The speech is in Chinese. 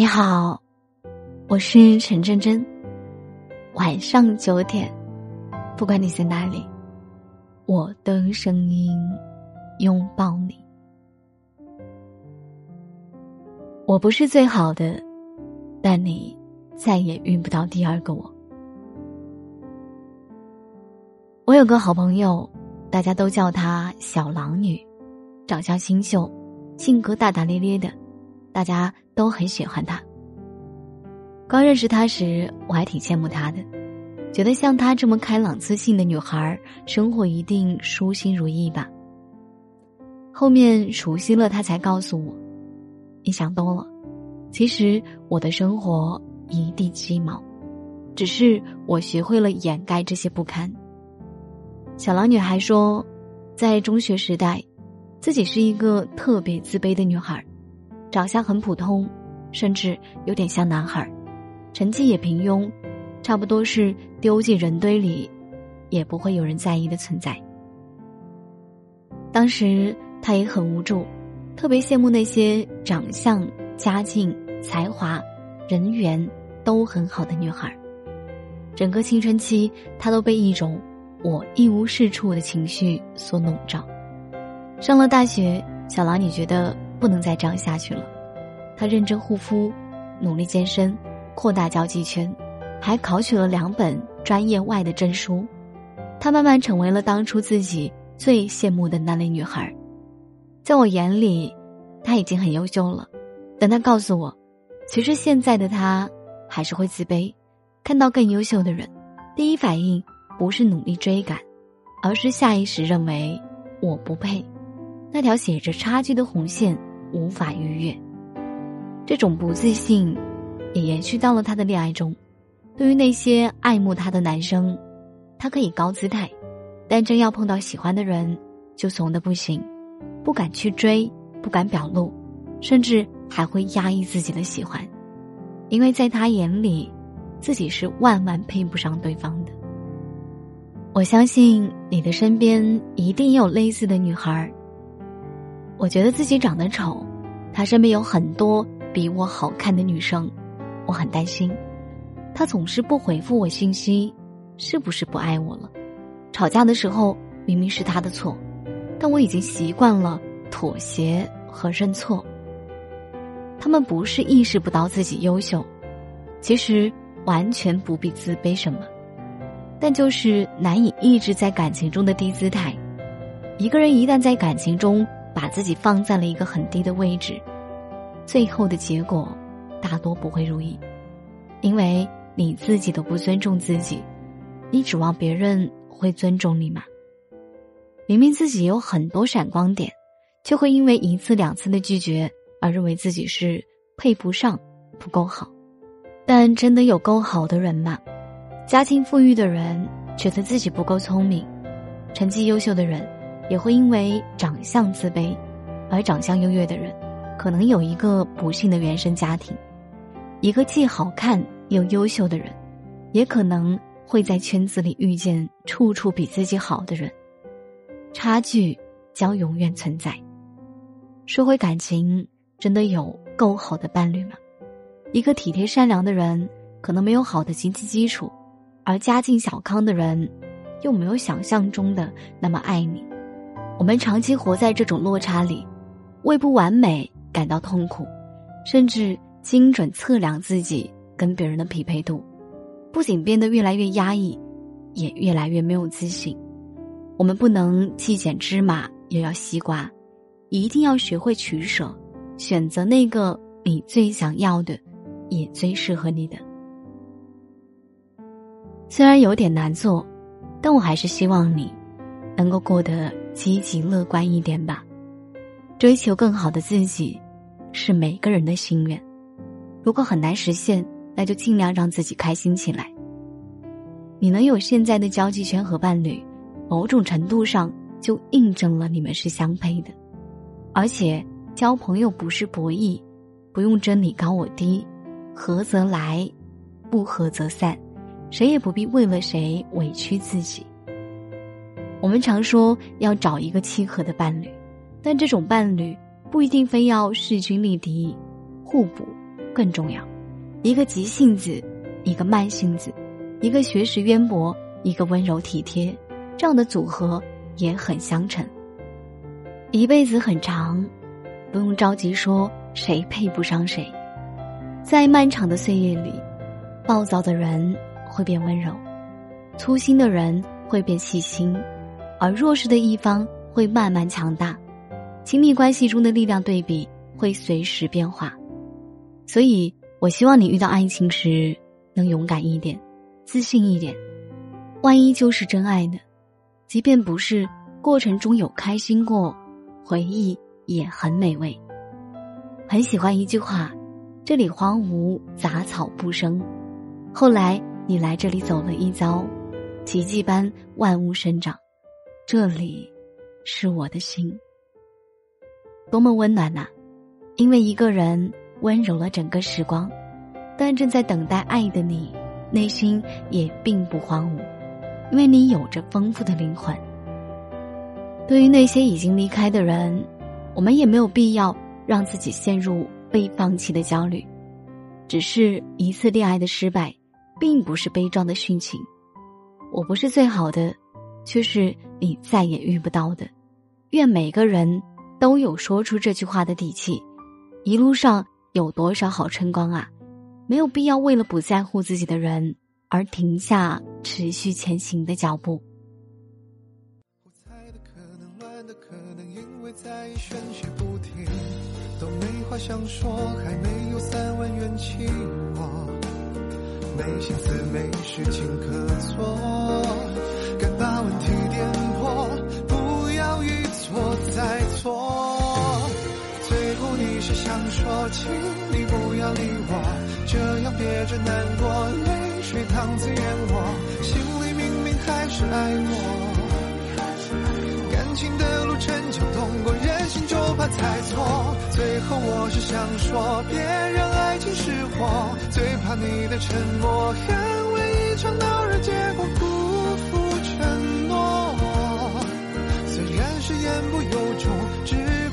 你好，我是陈真真。晚上九点，不管你在哪里，我的声音拥抱你。我不是最好的，但你再也遇不到第二个我。我有个好朋友，大家都叫她小狼女，长相清秀，性格大大咧咧的。大家都很喜欢她。刚认识她时，我还挺羡慕她的，觉得像她这么开朗自信的女孩，生活一定舒心如意吧。后面熟悉了，她才告诉我：“你想多了，其实我的生活一地鸡毛，只是我学会了掩盖这些不堪。”小狼女孩说，在中学时代，自己是一个特别自卑的女孩。长相很普通，甚至有点像男孩，成绩也平庸，差不多是丢进人堆里，也不会有人在意的存在。当时他也很无助，特别羡慕那些长相、家境、才华、人缘都很好的女孩。整个青春期，他都被一种我一无是处的情绪所笼罩。上了大学，小狼，你觉得？不能再这样下去了。他认真护肤，努力健身，扩大交际圈，还考取了两本专业外的证书。他慢慢成为了当初自己最羡慕的那类女孩。在我眼里，他已经很优秀了。但他告诉我，其实现在的他还是会自卑，看到更优秀的人，第一反应不是努力追赶，而是下意识认为我不配。那条写着差距的红线。无法逾越，这种不自信也延续到了他的恋爱中。对于那些爱慕他的男生，他可以高姿态，但真要碰到喜欢的人，就怂的不行，不敢去追，不敢表露，甚至还会压抑自己的喜欢，因为在他眼里，自己是万万配不上对方的。我相信你的身边一定有类似的女孩儿。我觉得自己长得丑，他身边有很多比我好看的女生，我很担心。他总是不回复我信息，是不是不爱我了？吵架的时候明明是他的错，但我已经习惯了妥协和认错。他们不是意识不到自己优秀，其实完全不必自卑什么，但就是难以抑制在感情中的低姿态。一个人一旦在感情中，把自己放在了一个很低的位置，最后的结果大多不会如意，因为你自己都不尊重自己，你指望别人会尊重你吗？明明自己有很多闪光点，却会因为一次两次的拒绝而认为自己是配不上、不够好。但真的有够好的人吗？家境富裕的人觉得自己不够聪明，成绩优秀的人。也会因为长相自卑，而长相优越的人，可能有一个不幸的原生家庭；一个既好看又优秀的人，也可能会在圈子里遇见处处比自己好的人。差距将永远存在。说回感情，真的有够好的伴侣吗？一个体贴善良的人，可能没有好的经济基础，而家境小康的人，又没有想象中的那么爱你。我们长期活在这种落差里，为不完美感到痛苦，甚至精准测量自己跟别人的匹配度，不仅变得越来越压抑，也越来越没有自信。我们不能既捡芝麻又要西瓜，一定要学会取舍，选择那个你最想要的，也最适合你的。虽然有点难做，但我还是希望你能够过得。积极乐观一点吧，追求更好的自己，是每个人的心愿。如果很难实现，那就尽量让自己开心起来。你能有现在的交际圈和伴侣，某种程度上就印证了你们是相配的。而且，交朋友不是博弈，不用争你高我低，合则来，不合则散，谁也不必为了谁委屈自己。我们常说要找一个契合的伴侣，但这种伴侣不一定非要势均力敌、互补，更重要。一个急性子，一个慢性子，一个学识渊博，一个温柔体贴，这样的组合也很相称。一辈子很长，不用着急说谁配不上谁。在漫长的岁月里，暴躁的人会变温柔，粗心的人会变细心，而弱势的一方会慢慢强大。亲密关系中的力量对比会随时变化，所以。我希望你遇到爱情时能勇敢一点，自信一点。万一就是真爱呢？即便不是，过程中有开心过，回忆也很美味。很喜欢一句话：“这里荒芜，杂草不生。”后来你来这里走了一遭，奇迹般万物生长。这里，是我的心，多么温暖呐！因为一个人。温柔了整个时光，但正在等待爱的你，内心也并不荒芜，因为你有着丰富的灵魂。对于那些已经离开的人，我们也没有必要让自己陷入被放弃的焦虑。只是一次恋爱的失败，并不是悲壮的殉情。我不是最好的，却是你再也遇不到的。愿每个人都有说出这句话的底气，一路上。有多少好春光啊！没有必要为了不在乎自己的人而停下持续前行的脚步我猜的可能的可能因为在意顺序不停。都没话想说，还没有三万元请我，没心思，没事情可做，敢把问题点破，要一错最后。你是想说，请你不要理我，这样憋着难过，泪水淌自眼窝，心里明明还是爱我。感情的路程就通过人心，就怕猜错。最后我是想说，别让爱情失火，最怕你的沉默，捍卫一场闹热结果辜负承诺。言不由衷。